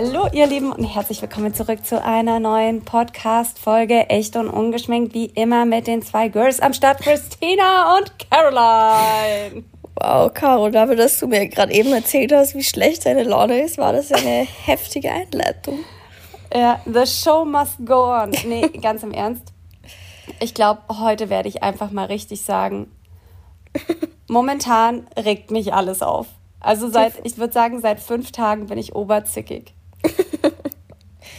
Hallo ihr Lieben und herzlich willkommen zurück zu einer neuen Podcast-Folge Echt und Ungeschminkt, wie immer mit den zwei Girls am Start, Christina und Caroline. Wow, Caro, dafür, dass du mir gerade eben erzählt hast, wie schlecht deine Laune ist, war das ja eine heftige Einleitung. Ja, the show must go on. Nee, ganz im Ernst. Ich glaube, heute werde ich einfach mal richtig sagen, momentan regt mich alles auf. Also seit, ich würde sagen, seit fünf Tagen bin ich oberzickig.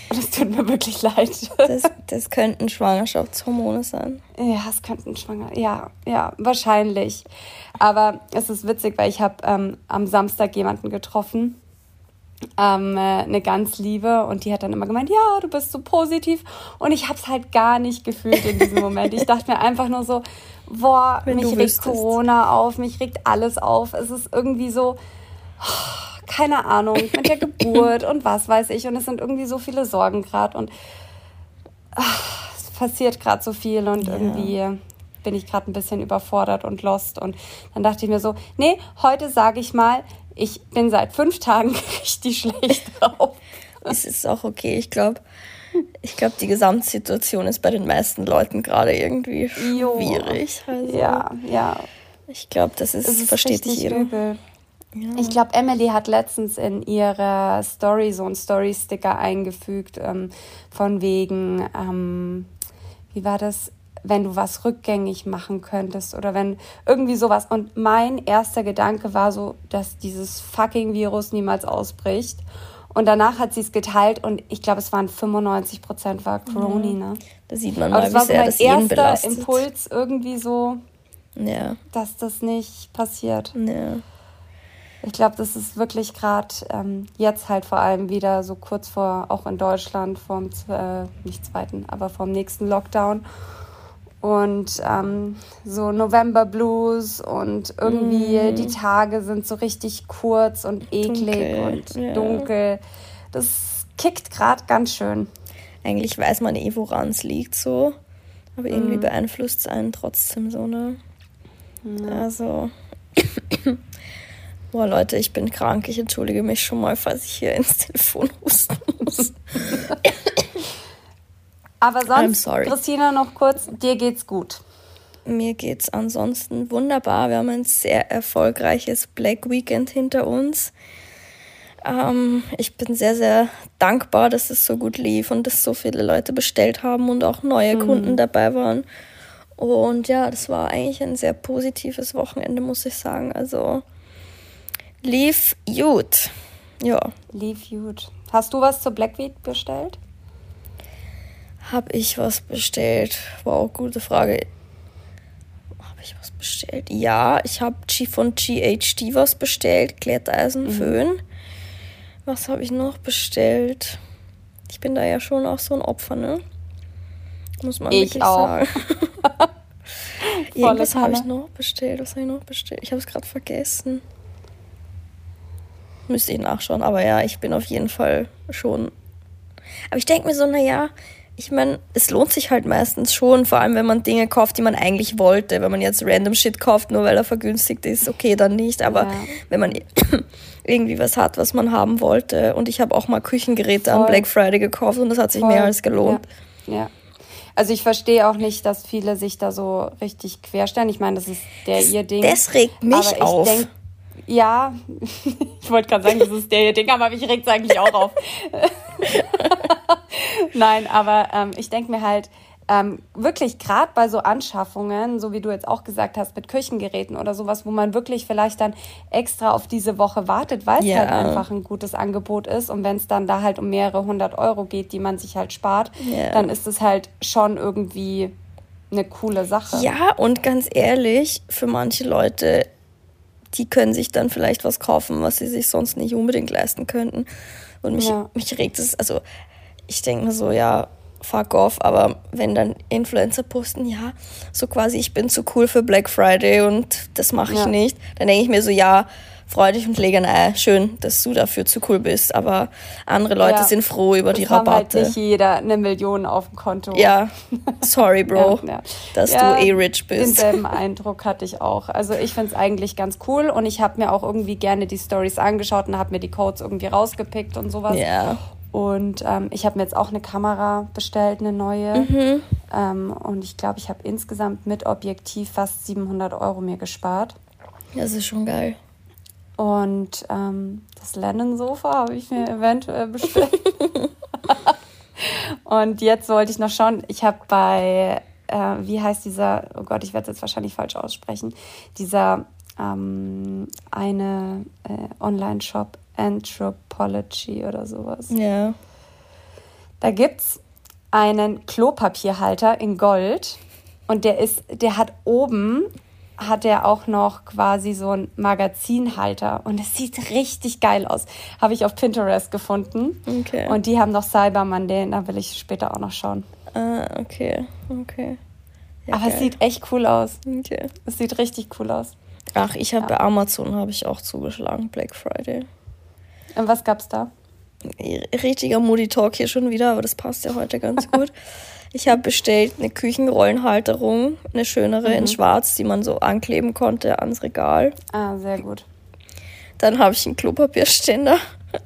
Das tut mir wirklich leid. Das, das könnten Schwangerschaftshormone sein. Ja, es könnten Schwanger. Ja, ja, wahrscheinlich. Aber es ist witzig, weil ich habe ähm, am Samstag jemanden getroffen, ähm, äh, eine ganz liebe, und die hat dann immer gemeint, ja, du bist so positiv. Und ich habe es halt gar nicht gefühlt in diesem Moment. Ich dachte mir einfach nur so, boah, Wenn mich regt. Corona auf, mich regt alles auf. Es ist irgendwie so keine Ahnung, mit der Geburt und was weiß ich. Und es sind irgendwie so viele Sorgen gerade und ach, es passiert gerade so viel und ja. irgendwie bin ich gerade ein bisschen überfordert und lost. Und dann dachte ich mir so, nee, heute sage ich mal, ich bin seit fünf Tagen richtig schlecht drauf. Es ist auch okay. Ich glaube, ich glaube, die Gesamtsituation ist bei den meisten Leuten gerade irgendwie schwierig. Also, ja, ja. Ich glaube, das ist, ist versteht sich jeder. Übel. Ja. Ich glaube, Emily hat letztens in ihre Story so einen Story-Sticker eingefügt, ähm, von wegen, ähm, wie war das, wenn du was rückgängig machen könntest oder wenn irgendwie sowas. Und mein erster Gedanke war so, dass dieses fucking Virus niemals ausbricht. Und danach hat sie es geteilt und ich glaube, es waren 95 Prozent war Corona. Ne? Da sieht man mal, wie sehr das jeden belastet. Impuls irgendwie so, ja. dass das nicht passiert. Ja ich glaube, das ist wirklich gerade ähm, jetzt halt vor allem wieder so kurz vor, auch in Deutschland, vom, äh, nicht zweiten, aber vom nächsten Lockdown. Und ähm, so November Blues und irgendwie mm. die Tage sind so richtig kurz und eklig dunkel, und ja. dunkel. Das kickt gerade ganz schön. Eigentlich weiß man eh, woran es liegt so. Aber irgendwie mm. beeinflusst es einen trotzdem so, ne? Ja. Also. Boah, Leute, ich bin krank. Ich entschuldige mich schon mal, falls ich hier ins Telefon husten muss. Aber sonst, Christina, noch kurz, dir geht's gut. Mir geht's ansonsten wunderbar. Wir haben ein sehr erfolgreiches Black Weekend hinter uns. Ähm, ich bin sehr, sehr dankbar, dass es so gut lief und dass so viele Leute bestellt haben und auch neue mhm. Kunden dabei waren. Und ja, das war eigentlich ein sehr positives Wochenende, muss ich sagen. Also Lief gut. Ja. Lief gut. Hast du was zur Black Week bestellt? Hab ich was bestellt? Wow, gute Frage. Habe ich was bestellt? Ja, ich habe von GHD was bestellt. Glätteisenföhn. Mhm. Was habe ich noch bestellt? Ich bin da ja schon auch so ein Opfer, ne? Muss man ich wirklich auch. sagen. Irgendwas habe ich noch bestellt. Was habe ich noch bestellt? Ich habe es gerade vergessen. Müsste ich nachschauen. Aber ja, ich bin auf jeden Fall schon. Aber ich denke mir so, naja, ich meine, es lohnt sich halt meistens schon, vor allem wenn man Dinge kauft, die man eigentlich wollte. Wenn man jetzt random Shit kauft, nur weil er vergünstigt ist, okay, dann nicht. Aber ja. wenn man irgendwie was hat, was man haben wollte. Und ich habe auch mal Küchengeräte Voll. an Black Friday gekauft und das hat sich Voll. mehr als gelohnt. Ja. ja. Also ich verstehe auch nicht, dass viele sich da so richtig querstellen. Ich meine, das ist der das, ihr Ding. Das regt mich aber ich auf. Denk, ja, ich wollte gerade sagen, das ist der Ding, aber mich regt es eigentlich auch auf. Nein, aber ähm, ich denke mir halt, ähm, wirklich gerade bei so Anschaffungen, so wie du jetzt auch gesagt hast, mit Küchengeräten oder sowas, wo man wirklich vielleicht dann extra auf diese Woche wartet, weil es ja. halt einfach ein gutes Angebot ist. Und wenn es dann da halt um mehrere hundert Euro geht, die man sich halt spart, ja. dann ist es halt schon irgendwie eine coole Sache. Ja, und ganz ehrlich, für manche Leute die können sich dann vielleicht was kaufen, was sie sich sonst nicht unbedingt leisten könnten. Und mich, ja. mich regt es, also ich denke mir so, ja, fuck off, aber wenn dann Influencer posten, ja, so quasi, ich bin zu cool für Black Friday und das mache ich ja. nicht, dann denke ich mir so, ja, freu dich und lege ein Ei. Schön, dass du dafür zu cool bist, aber andere Leute ja, sind froh über die Rabatte. Haben halt nicht jeder eine Million auf dem Konto. Ja, sorry, Bro, ja, ja. dass du eh rich bist. Denselben Eindruck hatte ich auch. Also ich finde es eigentlich ganz cool und ich habe mir auch irgendwie gerne die Stories angeschaut und habe mir die Codes irgendwie rausgepickt und sowas. Ja. Und ähm, ich habe mir jetzt auch eine Kamera bestellt, eine neue. Mhm. Ähm, und ich glaube, ich habe insgesamt mit Objektiv fast 700 Euro mir gespart. Das ist schon geil. Und ähm, das Lennon-Sofa habe ich mir eventuell bestellt. und jetzt wollte ich noch schauen, ich habe bei, äh, wie heißt dieser, oh Gott, ich werde es jetzt wahrscheinlich falsch aussprechen, dieser ähm, eine äh, Online-Shop, Anthropology oder sowas. Ja. Da gibt es einen Klopapierhalter in Gold und der ist, der hat oben hat er auch noch quasi so einen Magazinhalter und es sieht richtig geil aus. Habe ich auf Pinterest gefunden. Okay. Und die haben noch Cyberman, den, da will ich später auch noch schauen. Ah, okay, okay. Ja, Aber geil. es sieht echt cool aus. Okay. Es sieht richtig cool aus. Ach, ich habe ja. bei Amazon habe ich auch zugeschlagen, Black Friday. Und was gab's da? Richtiger Moody Talk hier schon wieder, aber das passt ja heute ganz gut. Ich habe bestellt eine Küchenrollenhalterung, eine schönere mhm. in schwarz, die man so ankleben konnte ans Regal. Ah, sehr gut. Dann habe ich einen Klopapierständer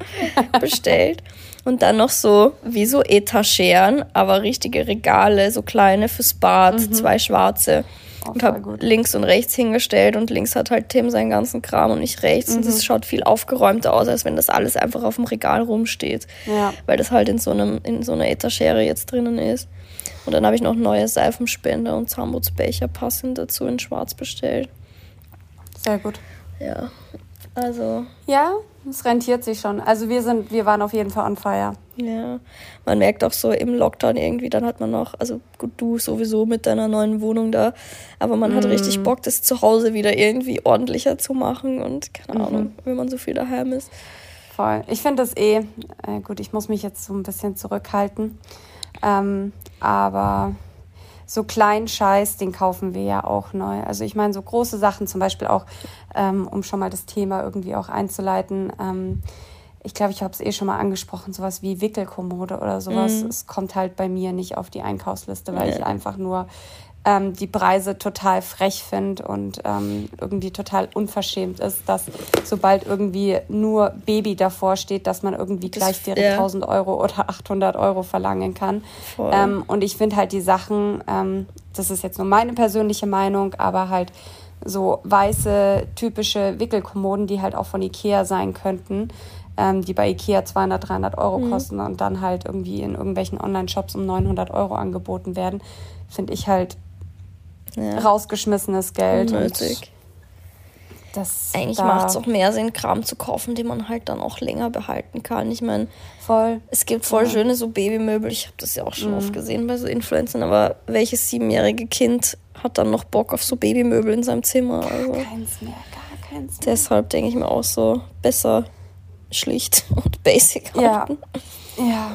bestellt. Und dann noch so, wie so Etageren, aber richtige Regale, so kleine fürs Bad, mhm. zwei schwarze. Oh, und habe links und rechts hingestellt und links hat halt Tim seinen ganzen Kram und nicht rechts. Mhm. Und es schaut viel aufgeräumter aus, als wenn das alles einfach auf dem Regal rumsteht. Ja. Weil das halt in so, einem, in so einer Etagere jetzt drinnen ist. Und dann habe ich noch neue Seifenspender und Zahnputzbecher passend dazu in schwarz bestellt. Sehr gut. Ja, also. Ja, es rentiert sich schon. Also wir sind, wir waren auf jeden Fall on fire. Ja, man merkt auch so im Lockdown irgendwie, dann hat man noch, also gut, du sowieso mit deiner neuen Wohnung da, aber man mm. hat richtig mm. Bock, das zu Hause wieder irgendwie ordentlicher zu machen und keine mhm. Ahnung, wenn man so viel daheim ist. Voll. Ich finde das eh, äh, gut, ich muss mich jetzt so ein bisschen zurückhalten, ähm, aber so kleinen Scheiß, den kaufen wir ja auch neu. Also ich meine, so große Sachen, zum Beispiel auch, ähm, um schon mal das Thema irgendwie auch einzuleiten, ähm, ich glaube, ich habe es eh schon mal angesprochen, sowas wie Wickelkommode oder sowas. Mhm. Es kommt halt bei mir nicht auf die Einkaufsliste, weil ja. ich einfach nur ähm, die Preise total frech finde und ähm, irgendwie total unverschämt ist, dass sobald irgendwie nur Baby davor steht, dass man irgendwie gleich direkt ja. 1000 Euro oder 800 Euro verlangen kann. Ähm, und ich finde halt die Sachen, ähm, das ist jetzt nur meine persönliche Meinung, aber halt so weiße, typische Wickelkommoden, die halt auch von Ikea sein könnten, ähm, die bei Ikea 200, 300 Euro mhm. kosten und dann halt irgendwie in irgendwelchen Online-Shops um 900 Euro angeboten werden, finde ich halt ja. rausgeschmissenes Geld. Unnötig. Das Eigentlich da macht es auch mehr Sinn, Kram zu kaufen, den man halt dann auch länger behalten kann. Ich meine, voll. Es gibt voll ja. schöne so Babymöbel. Ich habe das ja auch schon mhm. oft gesehen bei so Influencern. Aber welches siebenjährige Kind hat dann noch Bock auf so Babymöbel in seinem Zimmer? Also keins mehr, gar keins mehr. Deshalb denke ich mir auch so, besser schlicht und basic halten. Ja, ja.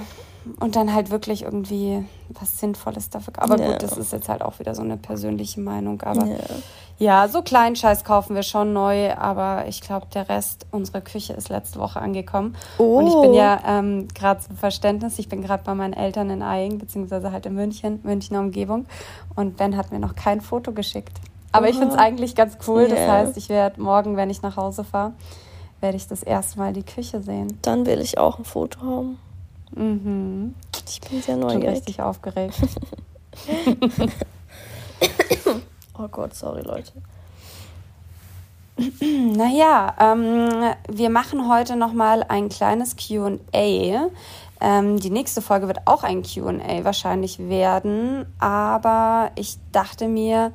Und dann halt wirklich irgendwie was Sinnvolles dafür. Aber ja. gut, das ist jetzt halt auch wieder so eine persönliche Meinung. Aber ja, ja so kleinen Scheiß kaufen wir schon neu. Aber ich glaube, der Rest, unsere Küche ist letzte Woche angekommen. Oh. Und ich bin ja ähm, gerade zum Verständnis, ich bin gerade bei meinen Eltern in Eying, beziehungsweise halt in München, Münchner Umgebung. Und Ben hat mir noch kein Foto geschickt. Aber oh. ich finde es eigentlich ganz cool. Yeah. Das heißt, ich werde morgen, wenn ich nach Hause fahre, werde ich das erste Mal die Küche sehen. Dann will ich auch ein Foto haben. Mhm. Ich bin sehr neugierig. Bin richtig aufgeregt. oh Gott, sorry Leute. Naja, ähm, wir machen heute noch mal ein kleines Q&A. Ähm, die nächste Folge wird auch ein Q&A wahrscheinlich werden, aber ich dachte mir,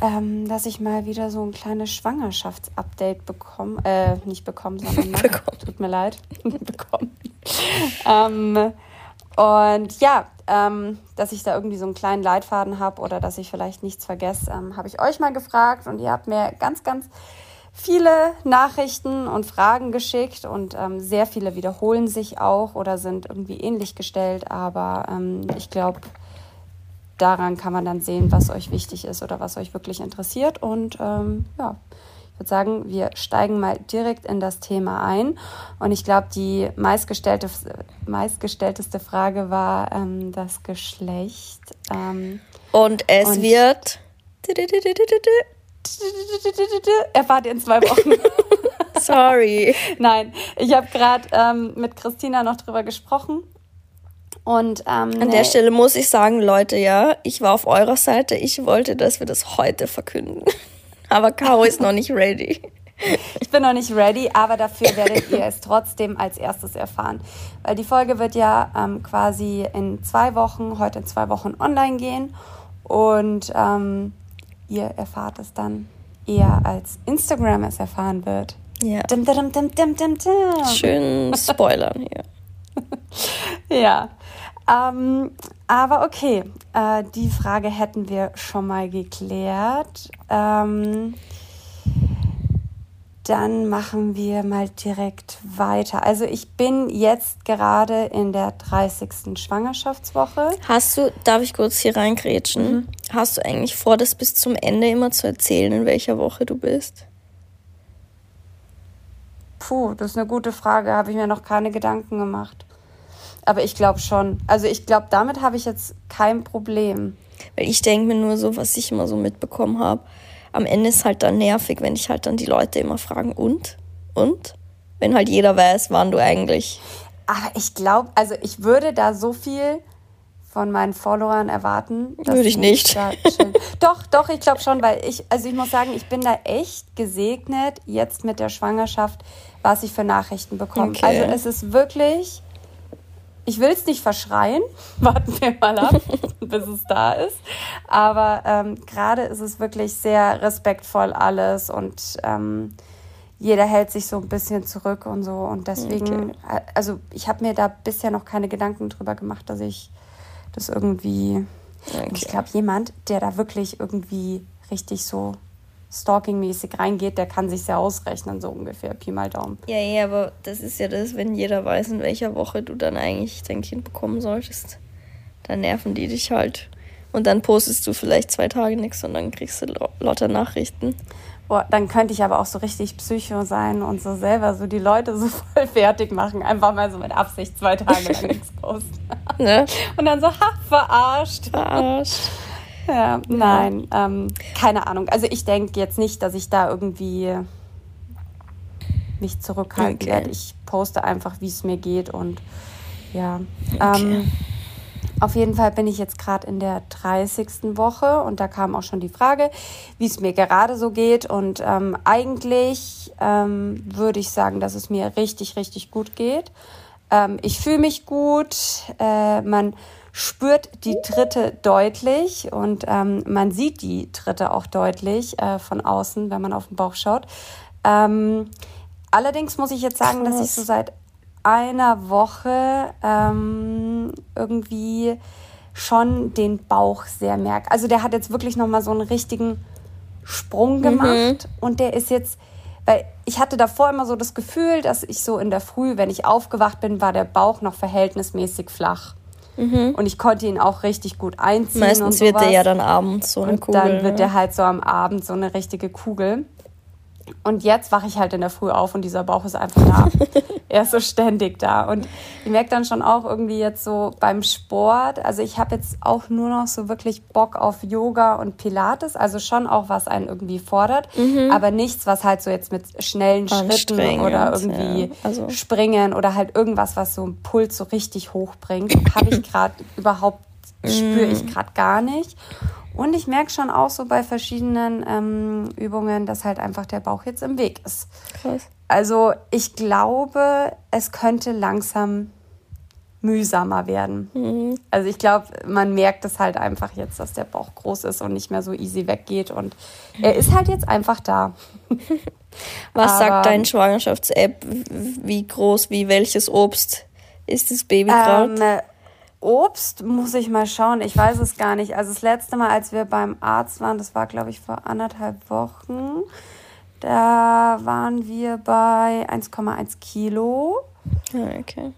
ähm, dass ich mal wieder so ein kleines Schwangerschaftsupdate bekomme, äh, nicht bekommen, sondern mache. Tut mir leid, bekommen. ähm, und ja, ähm, dass ich da irgendwie so einen kleinen Leitfaden habe oder dass ich vielleicht nichts vergesse, ähm, habe ich euch mal gefragt und ihr habt mir ganz, ganz viele Nachrichten und Fragen geschickt und ähm, sehr viele wiederholen sich auch oder sind irgendwie ähnlich gestellt, aber ähm, ich glaube, daran kann man dann sehen, was euch wichtig ist oder was euch wirklich interessiert und ähm, ja, würde sagen, wir steigen mal direkt in das Thema ein. Und ich glaube, die meistgestellte, meistgestellteste Frage war ähm, das Geschlecht. Ähm, und es und wird. Erfahrt ihr in zwei Wochen. Sorry. Nein, ich habe gerade ähm, mit Christina noch drüber gesprochen. Und ähm, an der Stelle muss ich sagen, Leute, ja, ich war auf eurer Seite. Ich wollte, dass wir das heute verkünden. Aber Caro ist noch nicht ready. Ich bin noch nicht ready, aber dafür werdet ihr es trotzdem als erstes erfahren. Weil die Folge wird ja ähm, quasi in zwei Wochen, heute in zwei Wochen online gehen. Und ähm, ihr erfahrt es dann eher als Instagram es erfahren wird. Ja. Dim, dim, dim. Schön spoilern hier. ja. Ähm, aber okay, äh, die Frage hätten wir schon mal geklärt. Ähm, dann machen wir mal direkt weiter. Also ich bin jetzt gerade in der 30. Schwangerschaftswoche. Hast du, darf ich kurz hier reingrätschen? Mhm. Hast du eigentlich vor, das bis zum Ende immer zu erzählen, in welcher Woche du bist? Puh, das ist eine gute Frage. Habe ich mir noch keine Gedanken gemacht. Aber ich glaube schon. Also ich glaube, damit habe ich jetzt kein Problem. Weil ich denke mir nur so, was ich immer so mitbekommen habe. Am Ende ist halt dann nervig, wenn ich halt dann die Leute immer fragen, und? Und? Wenn halt jeder weiß, wann du eigentlich. Aber ich glaube, also ich würde da so viel von meinen Followern erwarten. Würde ich nicht. doch, doch, ich glaube schon, weil ich, also ich muss sagen, ich bin da echt gesegnet jetzt mit der Schwangerschaft, was ich für Nachrichten bekomme. Okay. Also es ist wirklich, ich will es nicht verschreien, warten wir mal ab, bis es da ist. Aber ähm, gerade ist es wirklich sehr respektvoll alles und ähm, jeder hält sich so ein bisschen zurück und so. Und deswegen, okay. Äh, also ich habe mir da bisher noch keine Gedanken drüber gemacht, dass ich das irgendwie. Okay. Ich glaube, jemand, der da wirklich irgendwie richtig so stalking-mäßig reingeht, der kann sich ja ausrechnen, so ungefähr, Pi mal Daumen. Ja, ja, aber das ist ja das, wenn jeder weiß, in welcher Woche du dann eigentlich dein Kind bekommen solltest. Dann nerven die dich halt. Und dann postest du vielleicht zwei Tage nichts und dann kriegst du lauter Nachrichten. Boah, dann könnte ich aber auch so richtig Psycho sein und so selber so die Leute so voll fertig machen. Einfach mal so mit Absicht zwei Tage lang nichts posten. Ne? Und dann so, ha, verarscht. Verarscht. Ja, nein, ähm, keine Ahnung. Also ich denke jetzt nicht, dass ich da irgendwie mich zurückhalten okay. werde. Ich poste einfach, wie es mir geht und ja. Okay. Ähm, auf jeden Fall bin ich jetzt gerade in der 30. Woche und da kam auch schon die Frage, wie es mir gerade so geht. Und ähm, eigentlich ähm, würde ich sagen, dass es mir richtig, richtig gut geht. Ähm, ich fühle mich gut. Äh, man spürt die Tritte deutlich und ähm, man sieht die Tritte auch deutlich äh, von außen, wenn man auf den Bauch schaut. Ähm, allerdings muss ich jetzt sagen, Krass. dass ich so seit einer Woche ähm, irgendwie schon den Bauch sehr merke. Also der hat jetzt wirklich noch mal so einen richtigen Sprung mhm. gemacht mhm. und der ist jetzt, weil ich hatte davor immer so das Gefühl, dass ich so in der Früh, wenn ich aufgewacht bin, war der Bauch noch verhältnismäßig flach. Mhm. Und ich konnte ihn auch richtig gut einziehen. Meistens wird der ja dann abends so eine und Kugel. Dann wird ne? der halt so am Abend so eine richtige Kugel. Und jetzt wache ich halt in der Früh auf und dieser Bauch ist einfach da. er ist so ständig da. Und ich merke dann schon auch irgendwie jetzt so beim Sport, also ich habe jetzt auch nur noch so wirklich Bock auf Yoga und Pilates, also schon auch was einen irgendwie fordert, mhm. aber nichts, was halt so jetzt mit schnellen Schritten oder irgendwie ja. also. springen oder halt irgendwas, was so einen Puls so richtig hoch bringt, habe ich gerade überhaupt, spüre ich mhm. gerade gar nicht. Und ich merke schon auch so bei verschiedenen ähm, Übungen, dass halt einfach der Bauch jetzt im Weg ist. Krass. Also ich glaube, es könnte langsam mühsamer werden. Mhm. Also ich glaube, man merkt es halt einfach jetzt, dass der Bauch groß ist und nicht mehr so easy weggeht. Und er ist halt jetzt einfach da. Was Aber, sagt dein Schwangerschafts-App? Wie groß, wie welches Obst ist das Baby gerade? Obst muss ich mal schauen. Ich weiß es gar nicht. Also das letzte Mal, als wir beim Arzt waren, das war glaube ich vor anderthalb Wochen, da waren wir bei 1,1 Kilo. Ah, okay.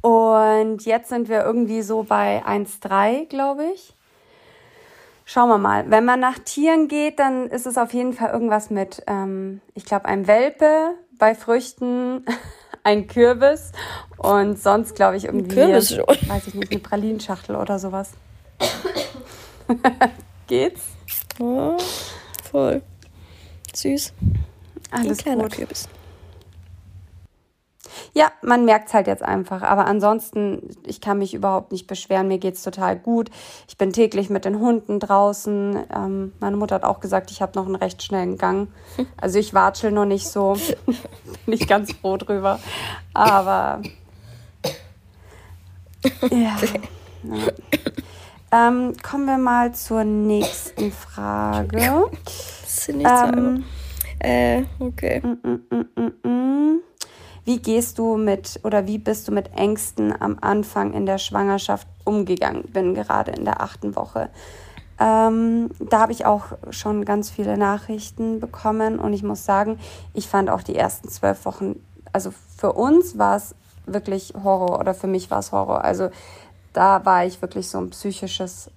Und jetzt sind wir irgendwie so bei 1,3, glaube ich. Schauen wir mal. Wenn man nach Tieren geht, dann ist es auf jeden Fall irgendwas mit, ähm, ich glaube, ein Welpe, bei Früchten ein Kürbis und sonst glaube ich irgendwie, Kürbis weiß ich nicht, eine Pralinschachtel oder sowas. Geht's? Oh, voll. Süß. Alles ein kleiner gut. Kürbis. Ja, man merkt es halt jetzt einfach. Aber ansonsten, ich kann mich überhaupt nicht beschweren. Mir geht es total gut. Ich bin täglich mit den Hunden draußen. Ähm, meine Mutter hat auch gesagt, ich habe noch einen recht schnellen Gang. Also ich watschel noch nicht so. bin ich ganz froh drüber. Aber ja. ja. Ähm, kommen wir mal zur nächsten Frage. Das sind nicht ähm, äh, okay. Mm, mm, mm, mm wie gehst du mit oder wie bist du mit Ängsten am Anfang in der Schwangerschaft umgegangen? Bin gerade in der achten Woche. Ähm, da habe ich auch schon ganz viele Nachrichten bekommen und ich muss sagen, ich fand auch die ersten zwölf Wochen, also für uns war es wirklich Horror oder für mich war es Horror. Also da war ich wirklich so ein psychisches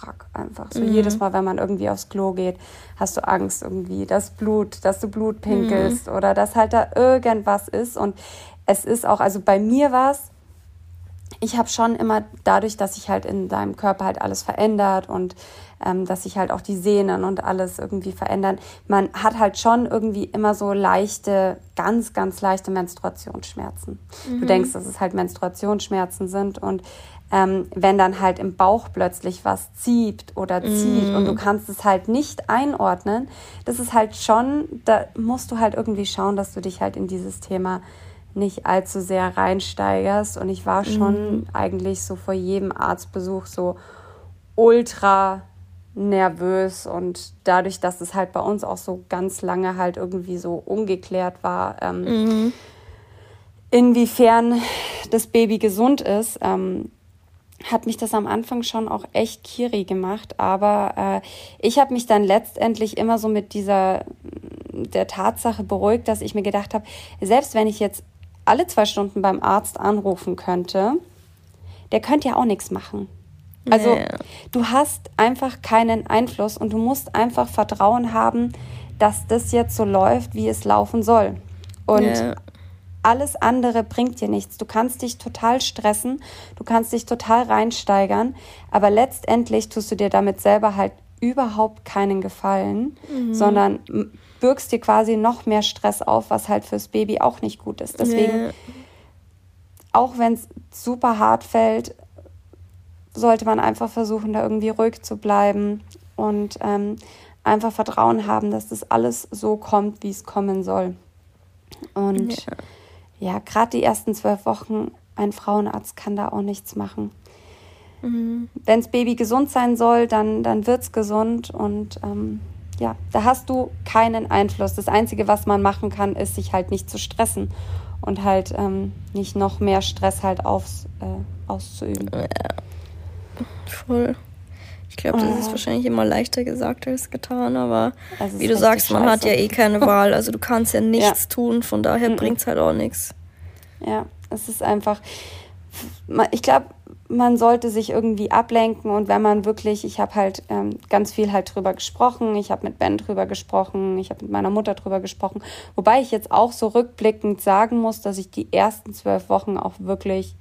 Wrack einfach. So mhm. jedes Mal, wenn man irgendwie aufs Klo geht, hast du Angst irgendwie, dass Blut, dass du Blut pinkelst mhm. oder dass halt da irgendwas ist. Und es ist auch, also bei mir war es, ich habe schon immer dadurch, dass sich halt in deinem Körper halt alles verändert und ähm, dass sich halt auch die Sehnen und alles irgendwie verändern. Man hat halt schon irgendwie immer so leichte, ganz, ganz leichte Menstruationsschmerzen. Mhm. Du denkst, dass es halt Menstruationsschmerzen sind und ähm, wenn dann halt im Bauch plötzlich was zieht oder zieht mm. und du mm. kannst es halt nicht einordnen, das ist halt schon, da musst du halt irgendwie schauen, dass du dich halt in dieses Thema nicht allzu sehr reinsteigerst. Und ich war schon mm. eigentlich so vor jedem Arztbesuch so ultra nervös und dadurch, dass es halt bei uns auch so ganz lange halt irgendwie so ungeklärt war, ähm, mm. inwiefern das Baby gesund ist, ähm, hat mich das am Anfang schon auch echt kiri gemacht, aber äh, ich habe mich dann letztendlich immer so mit dieser der Tatsache beruhigt, dass ich mir gedacht habe, selbst wenn ich jetzt alle zwei Stunden beim Arzt anrufen könnte, der könnte ja auch nichts machen. Also nee. du hast einfach keinen Einfluss und du musst einfach Vertrauen haben, dass das jetzt so läuft, wie es laufen soll. Und nee alles andere bringt dir nichts. Du kannst dich total stressen, du kannst dich total reinsteigern, aber letztendlich tust du dir damit selber halt überhaupt keinen Gefallen, mhm. sondern bürgst dir quasi noch mehr Stress auf, was halt fürs Baby auch nicht gut ist. Deswegen, nee. auch wenn es super hart fällt, sollte man einfach versuchen, da irgendwie ruhig zu bleiben und ähm, einfach Vertrauen haben, dass das alles so kommt, wie es kommen soll. Und ja ja, gerade die ersten zwölf Wochen, ein Frauenarzt kann da auch nichts machen. Mhm. Wenn das Baby gesund sein soll, dann, dann wird es gesund und ähm, ja, da hast du keinen Einfluss. Das Einzige, was man machen kann, ist, sich halt nicht zu stressen und halt ähm, nicht noch mehr Stress halt aufs, äh, auszuüben. Ja, voll. Ich glaube, das ist wahrscheinlich immer leichter gesagt als getan, aber wie du sagst, man hat ja eh keine Wahl. Also du kannst ja nichts ja. tun, von daher mhm. bringt es halt auch nichts. Ja, es ist einfach, ich glaube, man sollte sich irgendwie ablenken und wenn man wirklich, ich habe halt ähm, ganz viel halt drüber gesprochen, ich habe mit Ben drüber gesprochen, ich habe mit meiner Mutter drüber gesprochen, wobei ich jetzt auch so rückblickend sagen muss, dass ich die ersten zwölf Wochen auch wirklich,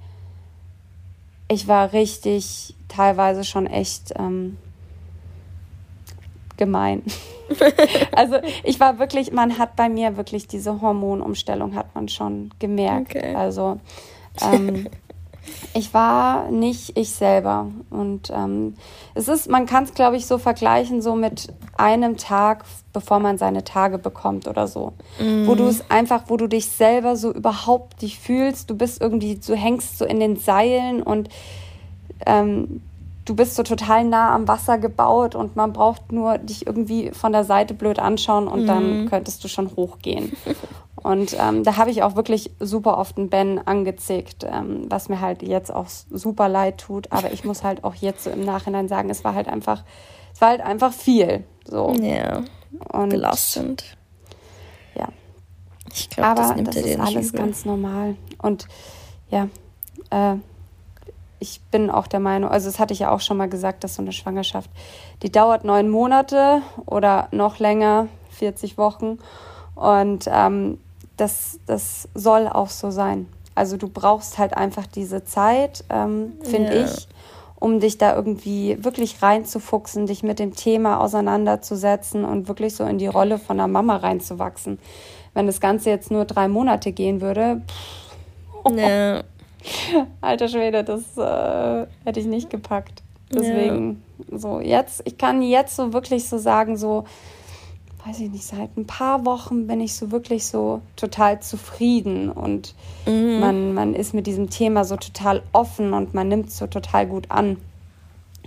ich war richtig teilweise schon echt ähm, gemein. also ich war wirklich, man hat bei mir wirklich diese Hormonumstellung hat man schon gemerkt. Okay. Also ähm, ich war nicht ich selber. Und ähm, es ist, man kann es, glaube ich, so vergleichen, so mit einem Tag, bevor man seine Tage bekommt oder so. Mm. Wo du es einfach, wo du dich selber so überhaupt nicht fühlst. Du bist irgendwie, du hängst so in den Seilen und ähm, du bist so total nah am Wasser gebaut und man braucht nur dich irgendwie von der Seite blöd anschauen und mhm. dann könntest du schon hochgehen. Und ähm, da habe ich auch wirklich super oft einen Ben angezickt, ähm, was mir halt jetzt auch super leid tut. Aber ich muss halt auch jetzt so im Nachhinein sagen, es war halt einfach, es war halt einfach viel. So. Ja. Und belastend. Ja. Ich glaube, das, nimmt das ist alles übel. ganz normal. Und ja, äh, ich bin auch der Meinung, also das hatte ich ja auch schon mal gesagt, dass so eine Schwangerschaft, die dauert neun Monate oder noch länger, 40 Wochen. Und ähm, das, das soll auch so sein. Also du brauchst halt einfach diese Zeit, ähm, finde ja. ich, um dich da irgendwie wirklich reinzufuchsen, dich mit dem Thema auseinanderzusetzen und wirklich so in die Rolle von einer Mama reinzuwachsen. Wenn das Ganze jetzt nur drei Monate gehen würde, pff, ja. alter Schwede, das äh, hätte ich nicht gepackt. Deswegen, ja. so jetzt, ich kann jetzt so wirklich so sagen, so, weiß ich nicht, seit ein paar Wochen bin ich so wirklich so total zufrieden und mhm. man, man ist mit diesem Thema so total offen und man nimmt es so total gut an.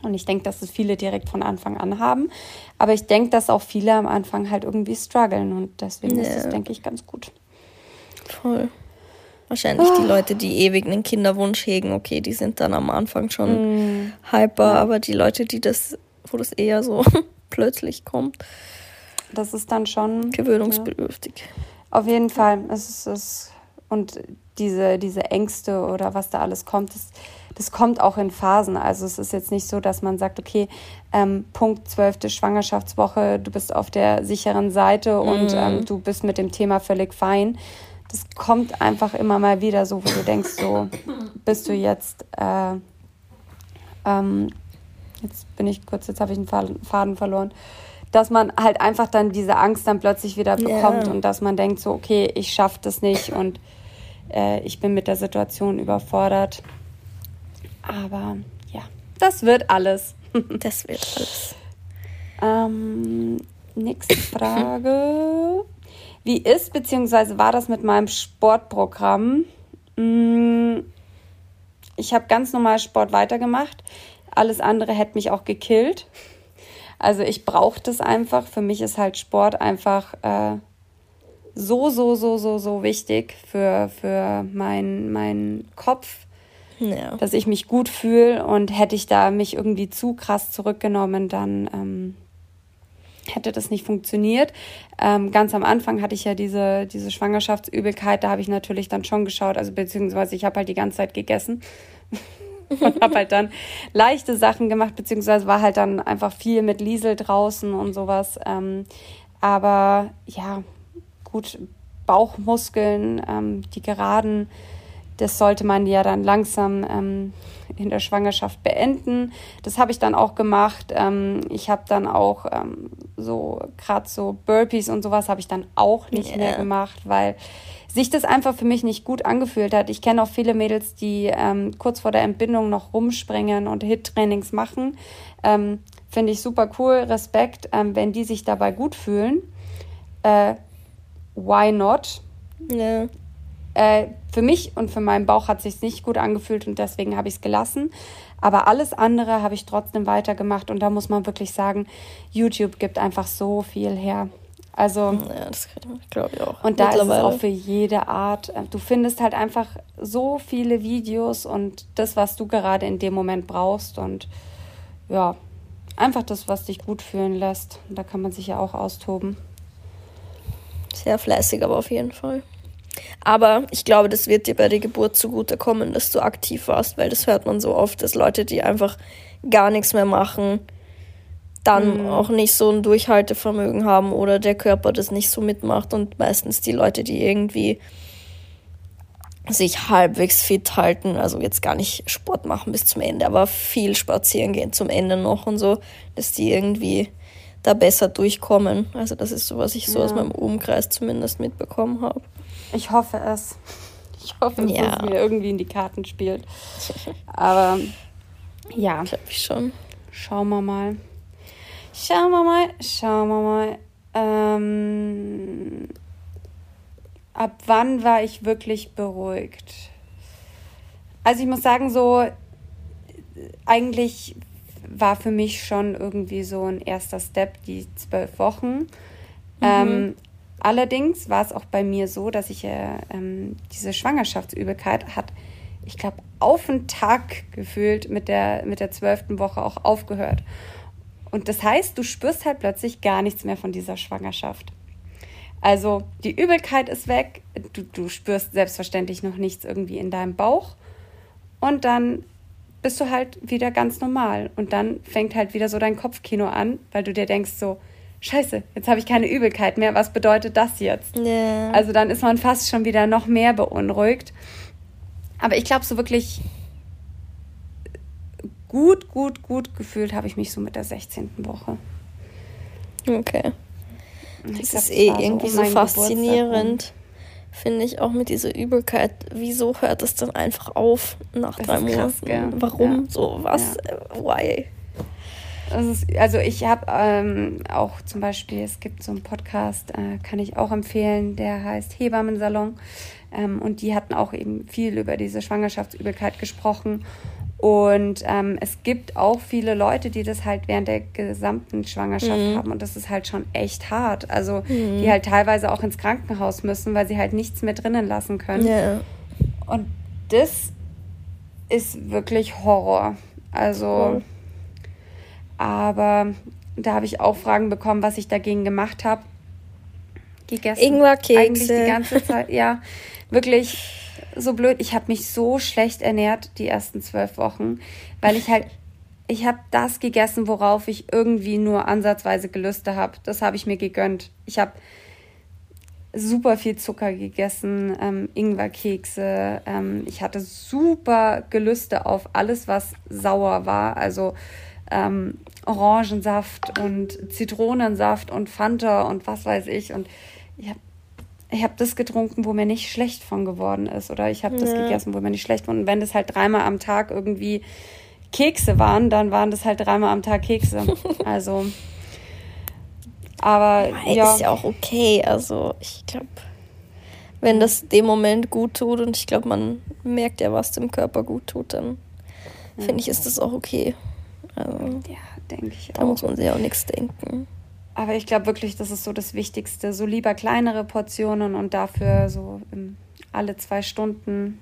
Und ich denke, dass es viele direkt von Anfang an haben. Aber ich denke, dass auch viele am Anfang halt irgendwie strugglen und deswegen ja. ist das, denke ich, ganz gut. Voll. Wahrscheinlich ah. die Leute, die ewig einen Kinderwunsch hegen, okay, die sind dann am Anfang schon mm. hyper, ja. aber die Leute, die das, wo das eher so plötzlich kommt, das ist dann schon. Gewöhnungsbedürftig. Ja. Auf jeden Fall. Es ist, es, und diese, diese Ängste oder was da alles kommt, das, das kommt auch in Phasen. Also es ist jetzt nicht so, dass man sagt, okay, ähm, Punkt zwölfte Schwangerschaftswoche, du bist auf der sicheren Seite und mhm. ähm, du bist mit dem Thema völlig fein. Das kommt einfach immer mal wieder so, wo du denkst, so bist du jetzt, äh, ähm, jetzt bin ich kurz, jetzt habe ich einen Faden verloren dass man halt einfach dann diese Angst dann plötzlich wieder bekommt yeah. und dass man denkt so, okay, ich schaffe das nicht und äh, ich bin mit der Situation überfordert. Aber ja, das wird alles. das wird alles. Ähm, nächste Frage. Wie ist bzw. war das mit meinem Sportprogramm? Mm, ich habe ganz normal Sport weitergemacht. Alles andere hätte mich auch gekillt. Also ich brauche das einfach. Für mich ist halt Sport einfach äh, so, so, so, so, so wichtig für, für meinen mein Kopf, ja. dass ich mich gut fühle. Und hätte ich da mich irgendwie zu krass zurückgenommen, dann ähm, hätte das nicht funktioniert. Ähm, ganz am Anfang hatte ich ja diese, diese Schwangerschaftsübelkeit, da habe ich natürlich dann schon geschaut, also beziehungsweise ich habe halt die ganze Zeit gegessen und habe halt dann leichte Sachen gemacht, beziehungsweise war halt dann einfach viel mit Liesel draußen und sowas. Ähm, aber ja, gut, Bauchmuskeln, ähm, die geraden, das sollte man ja dann langsam ähm, in der Schwangerschaft beenden. Das habe ich dann auch gemacht. Ähm, ich habe dann auch ähm, so gerade so Burpees und sowas habe ich dann auch nicht yeah. mehr gemacht, weil sich das einfach für mich nicht gut angefühlt hat. Ich kenne auch viele Mädels, die ähm, kurz vor der Entbindung noch rumspringen und Hit-Trainings machen. Ähm, Finde ich super cool, Respekt, ähm, wenn die sich dabei gut fühlen. Äh, why not? Ja. Äh, für mich und für meinen Bauch hat es sich nicht gut angefühlt und deswegen habe ich es gelassen. Aber alles andere habe ich trotzdem weitergemacht und da muss man wirklich sagen, YouTube gibt einfach so viel her. Also, ja, das glaube ich auch. Und da ist es auch für jede Art. Äh, du findest halt einfach so viele Videos und das, was du gerade in dem Moment brauchst und ja, einfach das, was dich gut fühlen lässt. Da kann man sich ja auch austoben. Sehr fleißig, aber auf jeden Fall. Aber ich glaube, das wird dir bei der Geburt zugutekommen, dass du aktiv warst, weil das hört man so oft, dass Leute, die einfach gar nichts mehr machen, dann mhm. auch nicht so ein Durchhaltevermögen haben oder der Körper das nicht so mitmacht und meistens die Leute, die irgendwie sich halbwegs fit halten, also jetzt gar nicht Sport machen bis zum Ende, aber viel spazieren gehen zum Ende noch und so, dass die irgendwie da besser durchkommen. Also das ist so, was ich so ja. aus meinem Umkreis zumindest mitbekommen habe. Ich hoffe es. Ich hoffe, dass ja. es mir irgendwie in die Karten spielt. Aber ja. Glaube ich schon. Schauen wir mal. Schauen wir mal, schauen wir mal. Ähm, ab wann war ich wirklich beruhigt? Also ich muss sagen, so eigentlich war für mich schon irgendwie so ein erster Step die zwölf Wochen. Mhm. Ähm, allerdings war es auch bei mir so, dass ich äh, ähm, diese Schwangerschaftsübelkeit hat, ich glaube, auf den Tag gefühlt mit der mit der zwölften Woche auch aufgehört. Und das heißt, du spürst halt plötzlich gar nichts mehr von dieser Schwangerschaft. Also die Übelkeit ist weg, du, du spürst selbstverständlich noch nichts irgendwie in deinem Bauch. Und dann bist du halt wieder ganz normal. Und dann fängt halt wieder so dein Kopfkino an, weil du dir denkst so, scheiße, jetzt habe ich keine Übelkeit mehr, was bedeutet das jetzt? Yeah. Also dann ist man fast schon wieder noch mehr beunruhigt. Aber ich glaube, so wirklich gut, gut, gut gefühlt habe ich mich so mit der 16. Woche. Okay. Das glaub, ist eh irgendwie so, so faszinierend finde ich auch mit dieser Übelkeit, wieso hört es dann einfach auf nach das drei Monaten? Krass, Warum? Ja. So, was? Ja. Why? Ist, also ich habe ähm, auch zum Beispiel, es gibt so einen Podcast, äh, kann ich auch empfehlen, der heißt Hebammensalon. Ähm, und die hatten auch eben viel über diese Schwangerschaftsübelkeit gesprochen. Und ähm, es gibt auch viele Leute, die das halt während der gesamten Schwangerschaft mhm. haben. Und das ist halt schon echt hart. Also mhm. die halt teilweise auch ins Krankenhaus müssen, weil sie halt nichts mehr drinnen lassen können. Ja. Und das ist wirklich Horror. Also, mhm. aber da habe ich auch Fragen bekommen, was ich dagegen gemacht habe. Gegessen. Ingwerkekse. Eigentlich die ganze Zeit, ja. Wirklich so blöd. Ich habe mich so schlecht ernährt die ersten zwölf Wochen, weil ich halt, ich habe das gegessen, worauf ich irgendwie nur ansatzweise Gelüste habe. Das habe ich mir gegönnt. Ich habe super viel Zucker gegessen, ähm, Ingwerkekse. Ähm, ich hatte super Gelüste auf alles, was sauer war. Also ähm, Orangensaft und Zitronensaft und Fanta und was weiß ich. Und ich habe ich habe das getrunken, wo mir nicht schlecht von geworden ist. Oder ich habe ja. das gegessen, wo mir nicht schlecht von. Und wenn das halt dreimal am Tag irgendwie Kekse waren, dann waren das halt dreimal am Tag Kekse. Also. Aber ja. Ist ja auch okay. Also ich glaube, wenn das dem Moment gut tut und ich glaube, man merkt ja, was dem Körper gut tut, dann finde ich, ist das auch okay. Also, ja, denke ich da auch. Da muss man sich auch nichts denken. Aber ich glaube wirklich, das ist so das Wichtigste. So lieber kleinere Portionen und dafür so alle zwei Stunden.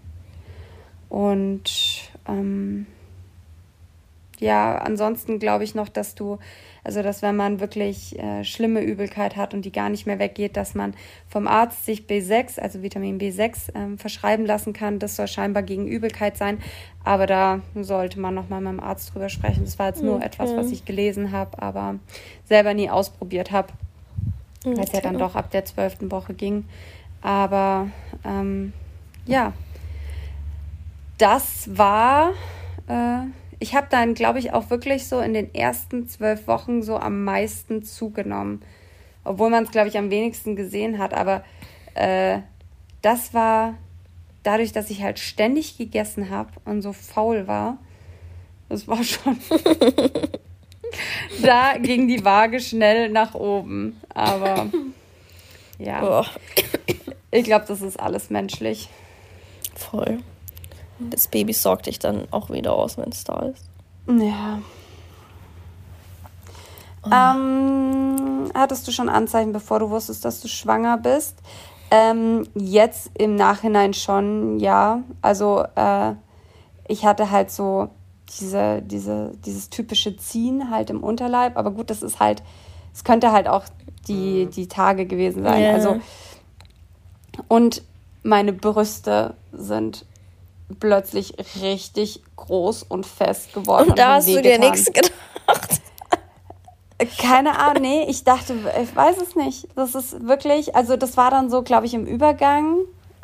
Und ähm, ja, ansonsten glaube ich noch, dass du, also dass wenn man wirklich äh, schlimme Übelkeit hat und die gar nicht mehr weggeht, dass man vom Arzt sich B6, also Vitamin B6, ähm, verschreiben lassen kann. Das soll scheinbar gegen Übelkeit sein. Aber da sollte man nochmal mit dem Arzt drüber sprechen. Das war jetzt nur okay. etwas, was ich gelesen habe, aber selber nie ausprobiert habe. Okay. Weil es ja dann doch ab der zwölften Woche ging. Aber ähm, ja, das war. Äh, ich habe dann, glaube ich, auch wirklich so in den ersten zwölf Wochen so am meisten zugenommen. Obwohl man es, glaube ich, am wenigsten gesehen hat. Aber äh, das war dadurch, dass ich halt ständig gegessen habe und so faul war. Das war schon. da ging die Waage schnell nach oben. Aber ja. Oh. Ich glaube, das ist alles menschlich. Voll. Das Baby sorgt dich dann auch wieder aus, wenn es da ist. Ja. Oh. Ähm, hattest du schon Anzeichen, bevor du wusstest, dass du schwanger bist? Ähm, jetzt im Nachhinein schon, ja. Also äh, ich hatte halt so diese, diese, dieses typische Ziehen halt im Unterleib. Aber gut, das ist halt, es könnte halt auch die, die Tage gewesen sein. Yeah. Also und meine Brüste sind plötzlich richtig groß und fest geworden. Und da hast du dir nichts gedacht. Keine Ahnung, nee, ich dachte, ich weiß es nicht. Das ist wirklich, also das war dann so, glaube ich, im Übergang,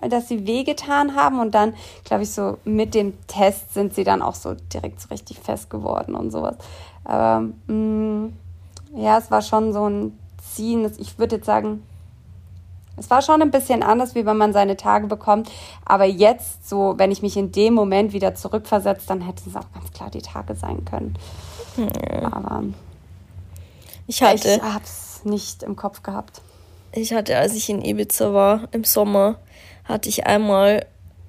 dass sie wehgetan haben und dann, glaube ich, so mit dem Test sind sie dann auch so direkt so richtig fest geworden und sowas. Aber mh, mm, ja, es war schon so ein Ziehen, ich würde jetzt sagen, es war schon ein bisschen anders, wie wenn man seine Tage bekommt. Aber jetzt, so, wenn ich mich in dem Moment wieder zurückversetze, dann hätten es auch ganz klar die Tage sein können. Hm. Aber ich, hatte, ich habe es nicht im Kopf gehabt. Ich hatte, als ich in Ibiza war im Sommer, hatte ich einmal,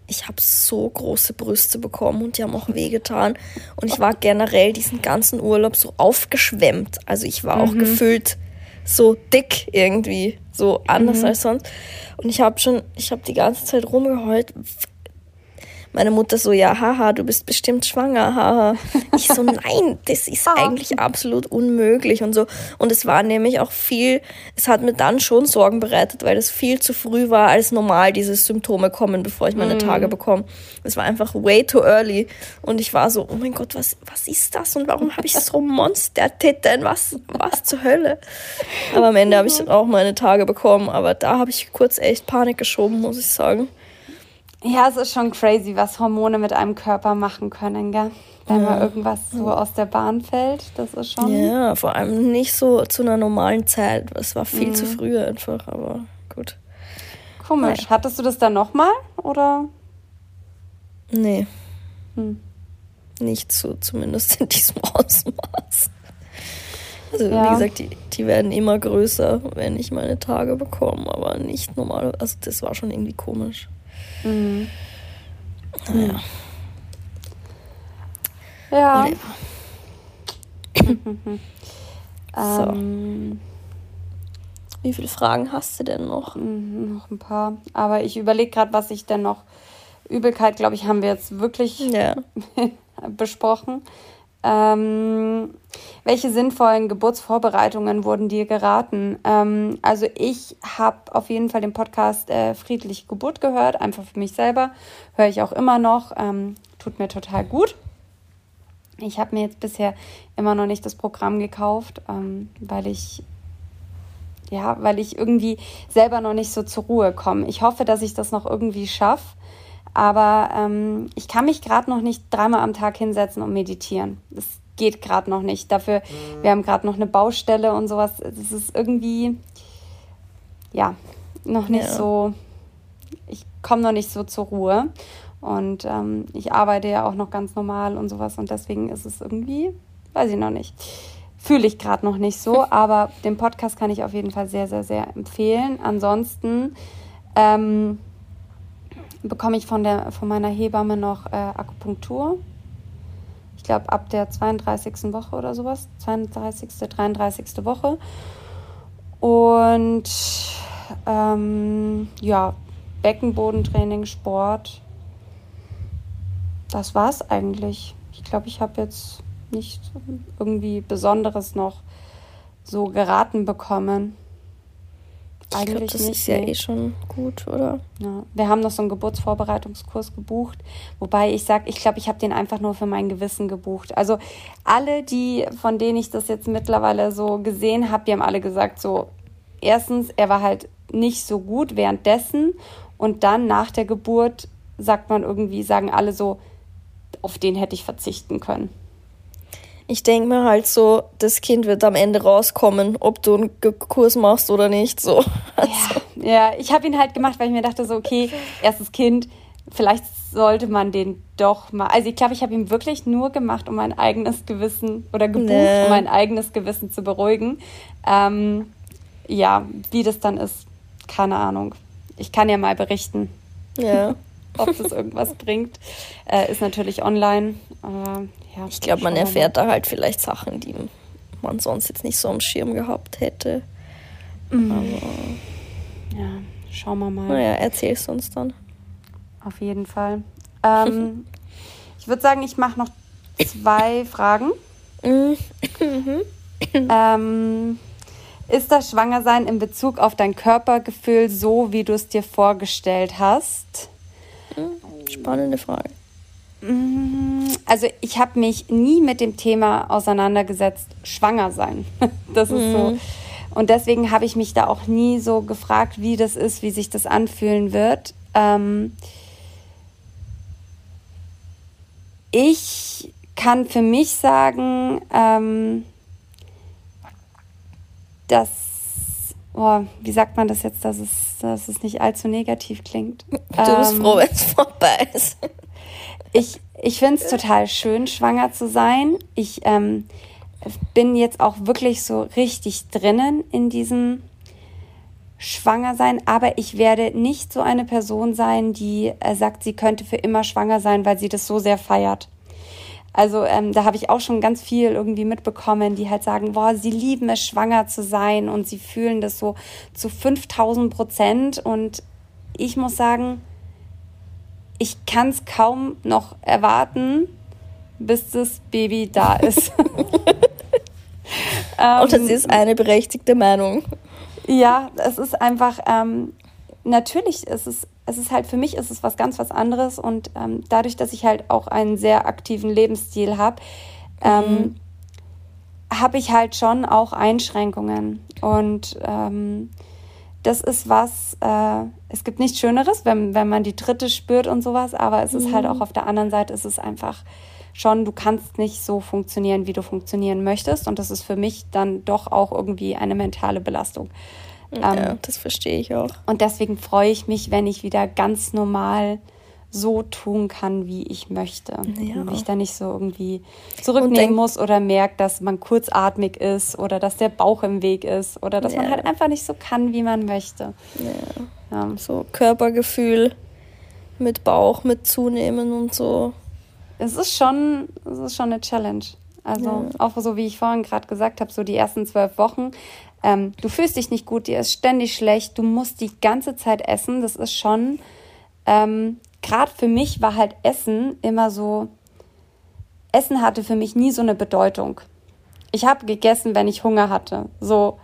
ich habe so große Brüste bekommen und die haben auch wehgetan. Und ich war generell diesen ganzen Urlaub so aufgeschwemmt. Also ich war mhm. auch gefüllt so dick irgendwie, so anders mhm. als sonst. Und ich habe schon, ich habe die ganze Zeit rumgeheult. Meine Mutter so, ja, haha, du bist bestimmt schwanger, haha. Ich so, nein, das ist ah. eigentlich absolut unmöglich und so. Und es war nämlich auch viel, es hat mir dann schon Sorgen bereitet, weil es viel zu früh war, als normal diese Symptome kommen, bevor ich meine mm. Tage bekomme. Es war einfach way too early. Und ich war so, oh mein Gott, was, was ist das? Und warum habe ich so Monster-Titten? Was, was zur Hölle? Aber am Ende habe ich dann auch meine Tage bekommen. Aber da habe ich kurz echt Panik geschoben, muss ich sagen. Ja, es ist schon crazy, was Hormone mit einem Körper machen können, gell? Wenn ja. mal irgendwas so aus der Bahn fällt, das ist schon. Ja, vor allem nicht so zu einer normalen Zeit. Es war viel mhm. zu früh einfach, aber gut. Komisch. Naja. Hattest du das dann nochmal oder? Nee. Hm. Nicht so, zumindest in diesem Ausmaß. Also ja. wie gesagt, die, die werden immer größer, wenn ich meine Tage bekomme, aber nicht normal. Also das war schon irgendwie komisch. Mhm. Naja. Ja. so. Ähm. Wie viele Fragen hast du denn noch? Mhm, noch ein paar. Aber ich überlege gerade, was ich denn noch. Übelkeit, glaube ich, haben wir jetzt wirklich ja. besprochen. Ähm, welche sinnvollen Geburtsvorbereitungen wurden dir geraten? Ähm, also ich habe auf jeden Fall den Podcast äh, Friedliche Geburt gehört, einfach für mich selber. Höre ich auch immer noch. Ähm, tut mir total gut. Ich habe mir jetzt bisher immer noch nicht das Programm gekauft, ähm, weil ich ja, weil ich irgendwie selber noch nicht so zur Ruhe komme. Ich hoffe, dass ich das noch irgendwie schaffe. Aber ähm, ich kann mich gerade noch nicht dreimal am Tag hinsetzen und meditieren. Das geht gerade noch nicht. Dafür, wir haben gerade noch eine Baustelle und sowas. Das ist irgendwie, ja, noch nicht ja. so, ich komme noch nicht so zur Ruhe. Und ähm, ich arbeite ja auch noch ganz normal und sowas. Und deswegen ist es irgendwie, weiß ich noch nicht. Fühle ich gerade noch nicht so, aber den Podcast kann ich auf jeden Fall sehr, sehr, sehr empfehlen. Ansonsten, ähm, bekomme ich von, der, von meiner Hebamme noch äh, Akupunktur. Ich glaube, ab der 32. Woche oder sowas. 32., 33. Woche. Und ähm, ja, Beckenbodentraining, Sport. Das war's eigentlich. Ich glaube, ich habe jetzt nicht irgendwie Besonderes noch so geraten bekommen. Eigentlich ich glaub, das nicht. ist ja eh schon gut, oder? Ja. Wir haben noch so einen Geburtsvorbereitungskurs gebucht, wobei ich sage, ich glaube, ich habe den einfach nur für mein Gewissen gebucht. Also alle, die, von denen ich das jetzt mittlerweile so gesehen habe, die haben alle gesagt, so, erstens, er war halt nicht so gut währenddessen und dann nach der Geburt sagt man irgendwie, sagen alle so, auf den hätte ich verzichten können ich denke mir halt so, das Kind wird am Ende rauskommen, ob du einen Kurs machst oder nicht. So. Also. Ja, ja, ich habe ihn halt gemacht, weil ich mir dachte, so, okay, erstes Kind, vielleicht sollte man den doch mal. Also ich glaube, ich habe ihn wirklich nur gemacht, um mein eigenes Gewissen oder gebucht, nee. um mein eigenes Gewissen zu beruhigen. Ähm, ja, wie das dann ist, keine Ahnung. Ich kann ja mal berichten. Ja. ob das irgendwas bringt. Äh, ist natürlich online. Äh, ja, ich glaube, man erfährt da halt vielleicht Sachen, die man sonst jetzt nicht so am Schirm gehabt hätte. Mhm. Aber ja, schauen wir mal. Naja, erzählst du uns dann. Auf jeden Fall. Ähm, ich würde sagen, ich mache noch zwei Fragen. Mhm. ähm, ist das Schwangersein in Bezug auf dein Körpergefühl so, wie du es dir vorgestellt hast? Spannende Frage. Mm, also ich habe mich nie mit dem Thema auseinandergesetzt, schwanger sein. Das ist mhm. so. Und deswegen habe ich mich da auch nie so gefragt, wie das ist, wie sich das anfühlen wird. Ähm ich kann für mich sagen, ähm, dass, oh, wie sagt man das jetzt, dass es, dass es nicht allzu negativ klingt. Du bist ähm, froh, wenn es vorbei ist. Ich, ich finde es total schön, schwanger zu sein. Ich ähm, bin jetzt auch wirklich so richtig drinnen in diesem Schwangersein, aber ich werde nicht so eine Person sein, die äh, sagt, sie könnte für immer schwanger sein, weil sie das so sehr feiert. Also ähm, da habe ich auch schon ganz viel irgendwie mitbekommen, die halt sagen, boah, sie lieben es, schwanger zu sein und sie fühlen das so zu 5000 Prozent. Und ich muss sagen, ich kann es kaum noch erwarten, bis das Baby da ist. ähm, Und das ist eine berechtigte Meinung. Ja, es ist einfach, ähm, natürlich ist es, es ist halt für mich ist es was ganz was anderes und ähm, dadurch, dass ich halt auch einen sehr aktiven Lebensstil habe, ähm, mhm. habe ich halt schon auch Einschränkungen und ähm, das ist was, äh, es gibt nichts Schöneres, wenn, wenn man die dritte spürt und sowas, aber es ist halt mhm. halt auch auf der anderen Seite, es ist einfach schon, du kannst nicht so funktionieren, wie du funktionieren möchtest. Und das ist für mich dann doch auch irgendwie eine mentale Belastung. Ja, ähm, das verstehe ich auch. Und deswegen freue ich mich, wenn ich wieder ganz normal so tun kann, wie ich möchte. Ja. Und ich da nicht so irgendwie zurücknehmen muss oder merkt, dass man kurzatmig ist oder dass der Bauch im Weg ist oder dass ja. man halt einfach nicht so kann, wie man möchte. Ja. ja. So Körpergefühl mit Bauch, mit Zunehmen und so. Es ist schon, es ist schon eine Challenge. Also auch so, wie ich vorhin gerade gesagt habe, so die ersten zwölf Wochen. Ähm, du fühlst dich nicht gut, dir ist ständig schlecht, du musst die ganze Zeit essen. Das ist schon ähm, gerade für mich war halt Essen immer so, Essen hatte für mich nie so eine Bedeutung. Ich habe gegessen, wenn ich Hunger hatte. So.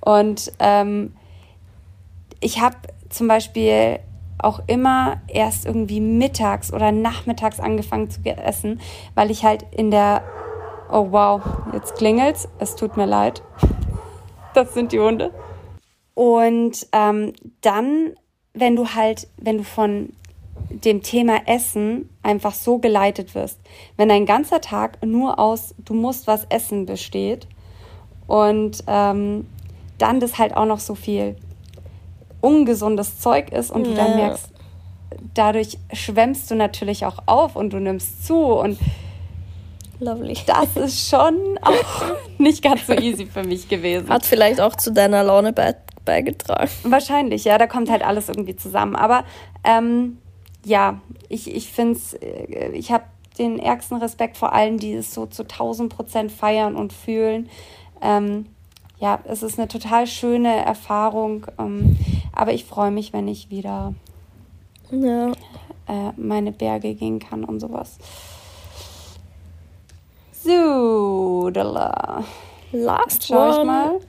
Und ähm, ich habe zum Beispiel auch immer erst irgendwie mittags oder nachmittags angefangen zu essen, weil ich halt in der. Oh wow, jetzt klingelt's. Es tut mir leid. Das sind die Hunde. Und ähm, dann, wenn du halt, wenn du von dem Thema Essen einfach so geleitet wirst. Wenn dein ganzer Tag nur aus, du musst was essen besteht und ähm, dann das halt auch noch so viel ungesundes Zeug ist und ja. du dann merkst, dadurch schwemmst du natürlich auch auf und du nimmst zu und Lovely. Das ist schon auch nicht ganz so easy für mich gewesen. Hat vielleicht auch zu deiner Laune beigetragen. Wahrscheinlich, ja, da kommt halt alles irgendwie zusammen. Aber ähm, ja, ich, ich finde es, äh, ich habe den ärgsten Respekt vor allen, die es so zu 1000 Prozent feiern und fühlen. Ähm, ja, es ist eine total schöne Erfahrung, ähm, aber ich freue mich, wenn ich wieder ja. äh, meine Berge gehen kann und sowas. So, da Last Schau ich mal,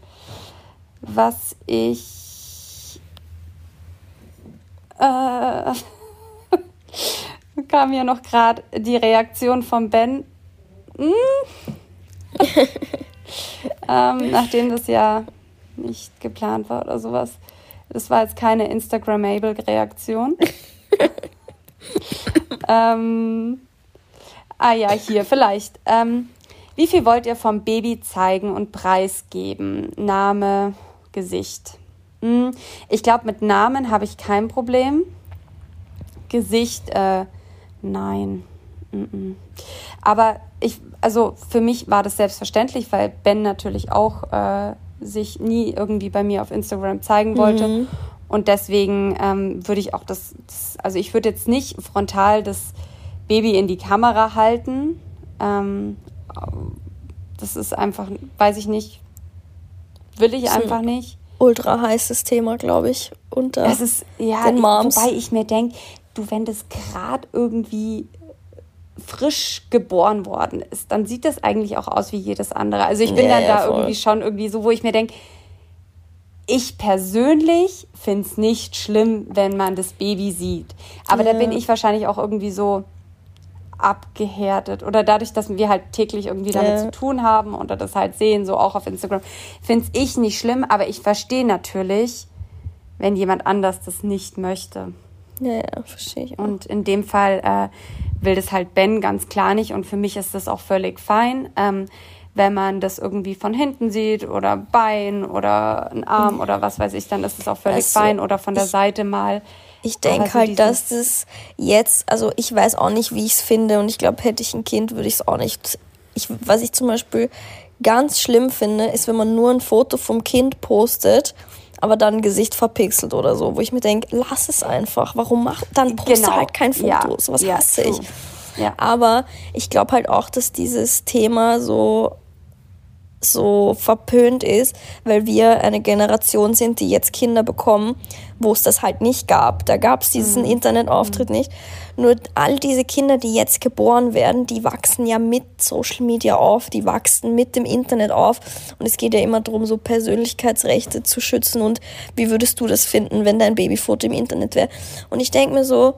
was ich äh, kam hier noch gerade die Reaktion von Ben. Hm? ähm, nachdem das ja nicht geplant war oder sowas. Das war jetzt keine Instagrammable-Reaktion. ähm, ah ja, hier, vielleicht. Ähm, wie viel wollt ihr vom Baby zeigen und preisgeben? Name, Gesicht. Hm, ich glaube, mit Namen habe ich kein Problem. Gesicht, äh, nein. Mm -mm. Aber ich, also für mich war das selbstverständlich, weil Ben natürlich auch äh, sich nie irgendwie bei mir auf Instagram zeigen wollte. Mhm. Und deswegen ähm, würde ich auch das, das, also ich würde jetzt nicht frontal das Baby in die Kamera halten. Ähm, das ist einfach, weiß ich nicht, will ich einfach nicht. Ultra heißes Thema, glaube ich, unter es ist, ja, den Moms. Wobei ich mir denke, du, wenn das gerade irgendwie frisch geboren worden ist, dann sieht das eigentlich auch aus wie jedes andere. Also ich bin ja, dann ja, da voll. irgendwie schon irgendwie so, wo ich mir denke, ich persönlich finde es nicht schlimm, wenn man das Baby sieht. Aber ja. da bin ich wahrscheinlich auch irgendwie so abgehärtet. Oder dadurch, dass wir halt täglich irgendwie damit zu tun haben oder das halt sehen, so auch auf Instagram, finde ich nicht schlimm. Aber ich verstehe natürlich, wenn jemand anders das nicht möchte. Ja, ja, verstehe ich. Auch. Und in dem Fall äh, will das halt Ben ganz klar nicht und für mich ist das auch völlig fein. Ähm, wenn man das irgendwie von hinten sieht oder Bein oder ein Arm oder was weiß ich, dann ist es auch völlig also, fein oder von der ich, Seite mal. Ich denke so halt, dass das jetzt, also ich weiß auch nicht, wie ich es finde und ich glaube, hätte ich ein Kind, würde ich es auch nicht. Ich, was ich zum Beispiel ganz schlimm finde, ist, wenn man nur ein Foto vom Kind postet aber dann Gesicht verpixelt oder so, wo ich mir denke, lass es einfach. Warum mach dann poste genau. halt kein Foto? Ja. Sowas ja, hasse ich. Ja. Aber ich glaube halt auch, dass dieses Thema so so verpönt ist, weil wir eine Generation sind, die jetzt Kinder bekommen, wo es das halt nicht gab. Da gab es diesen mhm. Internetauftritt mhm. nicht. Nur all diese Kinder, die jetzt geboren werden, die wachsen ja mit Social Media auf, die wachsen mit dem Internet auf. Und es geht ja immer darum, so Persönlichkeitsrechte zu schützen. Und wie würdest du das finden, wenn dein Babyfoto im Internet wäre? Und ich denke mir so,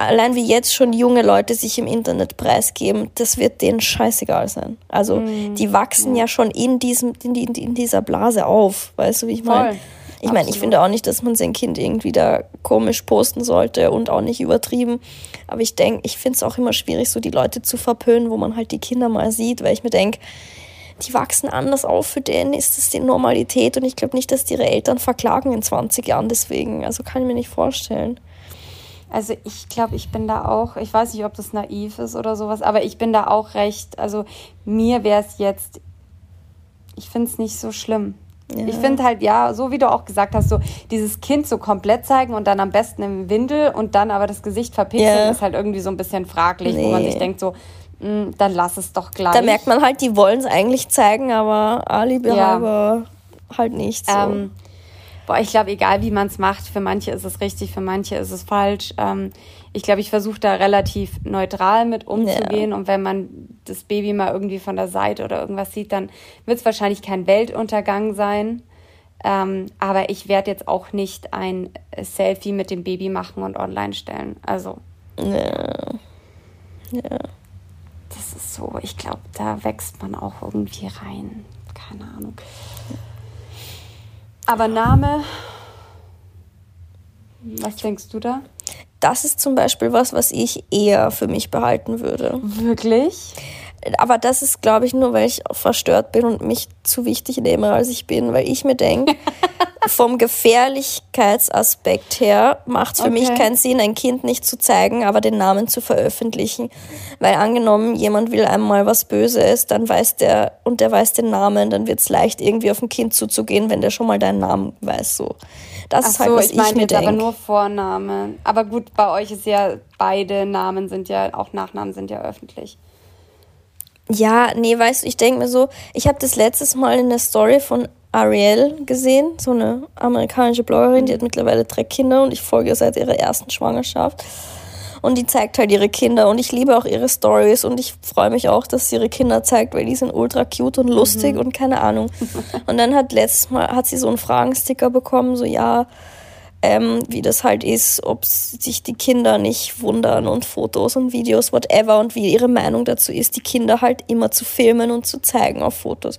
allein wie jetzt schon junge Leute sich im Internet preisgeben, das wird denen scheißegal sein. Also mm. die wachsen ja schon in diesem, in, in, dieser Blase auf, weißt du, wie ich meine? Ich meine, ich finde auch nicht, dass man sein Kind irgendwie da komisch posten sollte und auch nicht übertrieben. Aber ich denke, ich finde es auch immer schwierig, so die Leute zu verpönen, wo man halt die Kinder mal sieht, weil ich mir denke, die wachsen anders auf, für denen ist das die Normalität und ich glaube nicht, dass die ihre Eltern verklagen in 20 Jahren deswegen. Also kann ich mir nicht vorstellen. Also ich glaube, ich bin da auch, ich weiß nicht, ob das naiv ist oder sowas, aber ich bin da auch recht, also mir wäre es jetzt, ich finde es nicht so schlimm. Ja. Ich finde halt, ja, so wie du auch gesagt hast, so dieses Kind so komplett zeigen und dann am besten im Windel und dann aber das Gesicht verpixeln, yeah. ist halt irgendwie so ein bisschen fraglich, nee. wo man sich denkt, so, mh, hm, dann lass es doch gleich. Da merkt man halt, die wollen es eigentlich zeigen, aber alibi ja. halt nicht so. Ähm, boah, ich glaube, egal wie man es macht, für manche ist es richtig, für manche ist es falsch. Ähm, ich glaube, ich versuche da relativ neutral mit umzugehen. Ja. Und wenn man das Baby mal irgendwie von der Seite oder irgendwas sieht, dann wird es wahrscheinlich kein Weltuntergang sein. Ähm, aber ich werde jetzt auch nicht ein Selfie mit dem Baby machen und online stellen. Also. Ja. Ja. Das ist so, ich glaube, da wächst man auch irgendwie rein. Keine Ahnung. Aber Name, was denkst du da? Das ist zum Beispiel was, was ich eher für mich behalten würde. Wirklich? Aber das ist, glaube ich, nur, weil ich verstört bin und mich zu wichtig nehme, als ich bin, weil ich mir denke, vom Gefährlichkeitsaspekt her macht es für okay. mich keinen Sinn, ein Kind nicht zu zeigen, aber den Namen zu veröffentlichen. Weil angenommen, jemand will einmal was Böses, dann weiß der, und der weiß den Namen, dann wird es leicht, irgendwie auf ein Kind zuzugehen, wenn der schon mal deinen Namen weiß. So. Das Ach ist halt, was ich, ich meine jetzt denk. aber nur Vorname. Aber gut, bei euch ist ja, beide Namen sind ja, auch Nachnamen sind ja öffentlich. Ja, nee, weißt du, ich denke mir so, ich habe das letztes Mal in der Story von Ariel gesehen, so eine amerikanische Bloggerin, die hat mittlerweile drei Kinder und ich folge ihr seit ihrer ersten Schwangerschaft. Und die zeigt halt ihre Kinder und ich liebe auch ihre Stories und ich freue mich auch, dass sie ihre Kinder zeigt, weil die sind ultra cute und lustig mhm. und keine Ahnung. Und dann hat letztes Mal, hat sie so einen Fragensticker bekommen, so ja, ähm, wie das halt ist, ob sich die Kinder nicht wundern und Fotos und Videos, whatever und wie ihre Meinung dazu ist, die Kinder halt immer zu filmen und zu zeigen auf Fotos.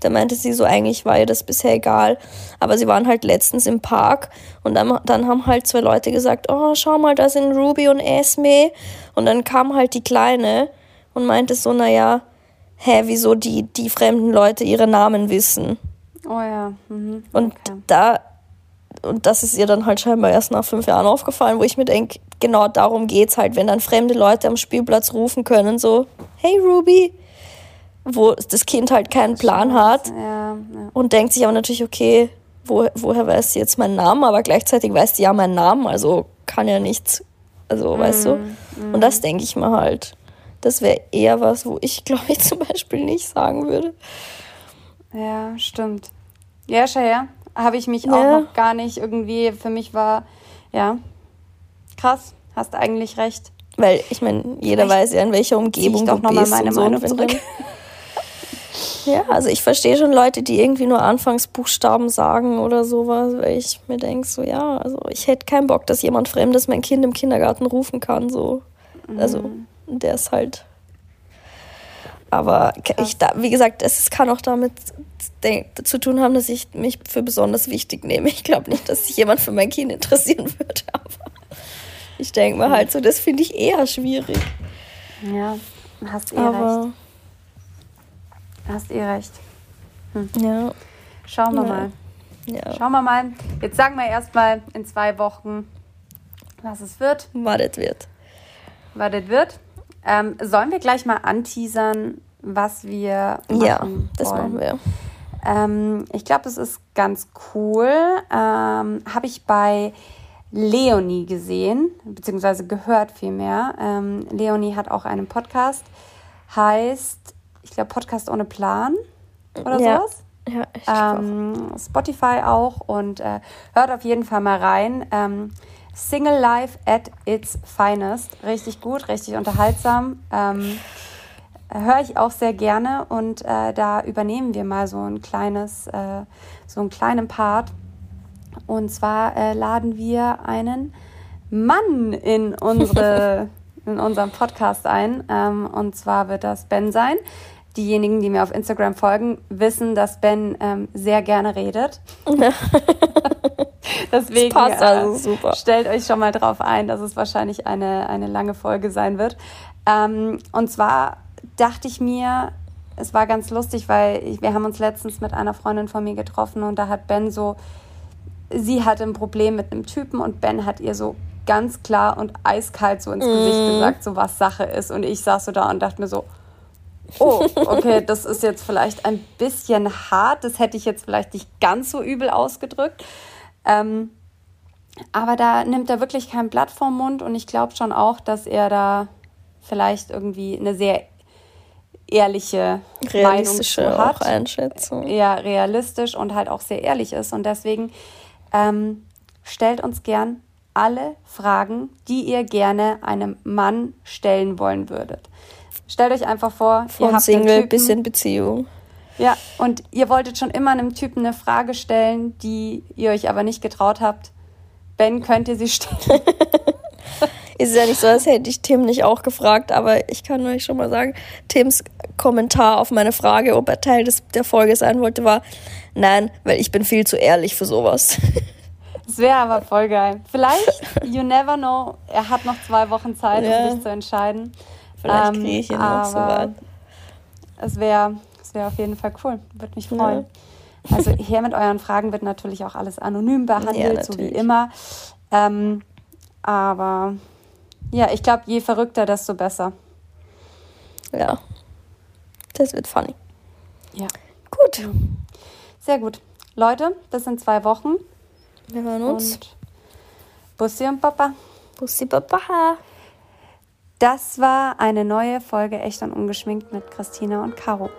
Da meinte sie so, eigentlich war ihr das bisher egal, aber sie waren halt letztens im Park und dann, dann haben halt zwei Leute gesagt, oh, schau mal, da sind Ruby und Esme und dann kam halt die Kleine und meinte so, naja, hä, wieso die, die fremden Leute ihre Namen wissen. Oh ja. Mhm. Und okay. da und das ist ihr dann halt scheinbar erst nach fünf Jahren aufgefallen, wo ich mir denke, genau darum geht's halt, wenn dann fremde Leute am Spielplatz rufen können, so, hey Ruby, wo das Kind halt keinen Plan hat ja, ja. und denkt sich aber natürlich, okay, wo, woher weiß sie jetzt meinen Namen, aber gleichzeitig weiß sie ja meinen Namen, also kann ja nichts, also mm, weißt du. Mm. Und das denke ich mir halt. Das wäre eher was, wo ich, glaube ich, zum Beispiel nicht sagen würde. Ja, stimmt. Ja, Shaya, habe ich mich ja. auch noch gar nicht irgendwie, für mich war, ja, krass, hast eigentlich recht. Weil ich meine, jeder Vielleicht weiß ja, in welcher Umgebung ich doch noch mal meine so Meinung zurück. ja, also ich verstehe schon Leute, die irgendwie nur Anfangsbuchstaben sagen oder sowas, weil ich mir denke, so ja, also ich hätte keinen Bock, dass jemand Fremdes mein Kind im Kindergarten rufen kann, so. Also, mhm. der ist halt aber ich, da, wie gesagt, es kann auch damit zu tun haben, dass ich mich für besonders wichtig nehme. Ich glaube nicht, dass sich jemand für mein Kind interessieren würde, aber ich denke mir halt so, das finde ich eher schwierig. Ja, hast eh aber, recht. Hast eh recht. Hm. Ja. Schauen wir ja. mal. Ja. Schauen wir mal. Jetzt sagen wir erstmal in zwei Wochen, was es wird. Was es wird. Was es wird. Ähm, sollen wir gleich mal anteasern, was wir machen Ja, das wollen? machen wir. Ähm, ich glaube, das ist ganz cool. Ähm, Habe ich bei Leonie gesehen, beziehungsweise gehört vielmehr. Ähm, Leonie hat auch einen Podcast, heißt, ich glaube, Podcast ohne Plan. oder ja. sowas. Ja, ich ähm, Spotify auch und äh, hört auf jeden Fall mal rein. Ähm, Single Life at its finest. Richtig gut, richtig unterhaltsam. Ähm, höre ich auch sehr gerne und äh, da übernehmen wir mal so ein kleines, äh, so einen kleinen Part. Und zwar äh, laden wir einen Mann in unsere in unserem Podcast ein. Ähm, und zwar wird das Ben sein. Diejenigen, die mir auf Instagram folgen, wissen, dass Ben ähm, sehr gerne redet. Deswegen das passt also super. Äh, stellt euch schon mal drauf ein, dass es wahrscheinlich eine, eine lange Folge sein wird. Ähm, und zwar dachte ich mir, es war ganz lustig, weil ich, wir haben uns letztens mit einer Freundin von mir getroffen und da hat Ben so, sie hatte ein Problem mit einem Typen und Ben hat ihr so ganz klar und eiskalt so ins mm. Gesicht gesagt, so was Sache ist. Und ich saß so da und dachte mir so, oh, okay, das ist jetzt vielleicht ein bisschen hart, das hätte ich jetzt vielleicht nicht ganz so übel ausgedrückt. Ähm, aber da nimmt er wirklich kein Blatt vom Mund und ich glaube schon auch, dass er da vielleicht irgendwie eine sehr ehrliche realistische Meinung hat. Einschätzung. Ja, realistisch und halt auch sehr ehrlich ist. Und deswegen ähm, stellt uns gern alle Fragen, die ihr gerne einem Mann stellen wollen würdet. Stellt euch einfach vor, Von ihr habt Single Typen, bis in Beziehung. Ja, und ihr wolltet schon immer einem Typen eine Frage stellen, die ihr euch aber nicht getraut habt. Ben, könnt ihr sie stellen? ist ja nicht so, als hätte ich Tim nicht auch gefragt, aber ich kann euch schon mal sagen, Tims Kommentar auf meine Frage, ob er Teil des, der Folge sein wollte, war, nein, weil ich bin viel zu ehrlich für sowas. Das wäre aber voll geil. Vielleicht, you never know, er hat noch zwei Wochen Zeit, ja. um sich zu entscheiden. Vielleicht ähm, kriege ich ihn noch so weit. Es wäre es wär auf jeden Fall cool. Würde mich freuen. Ja. Also hier mit euren Fragen wird natürlich auch alles anonym behandelt, ja, so wie immer. Ähm, aber ja, ich glaube, je verrückter, desto besser. Ja. Das wird funny. Ja. Gut. Sehr gut. Leute, bis in zwei Wochen. Wir hören uns. Und Bussi und Papa. Bussi Papa. Das war eine neue Folge Echt und Ungeschminkt mit Christina und Caro.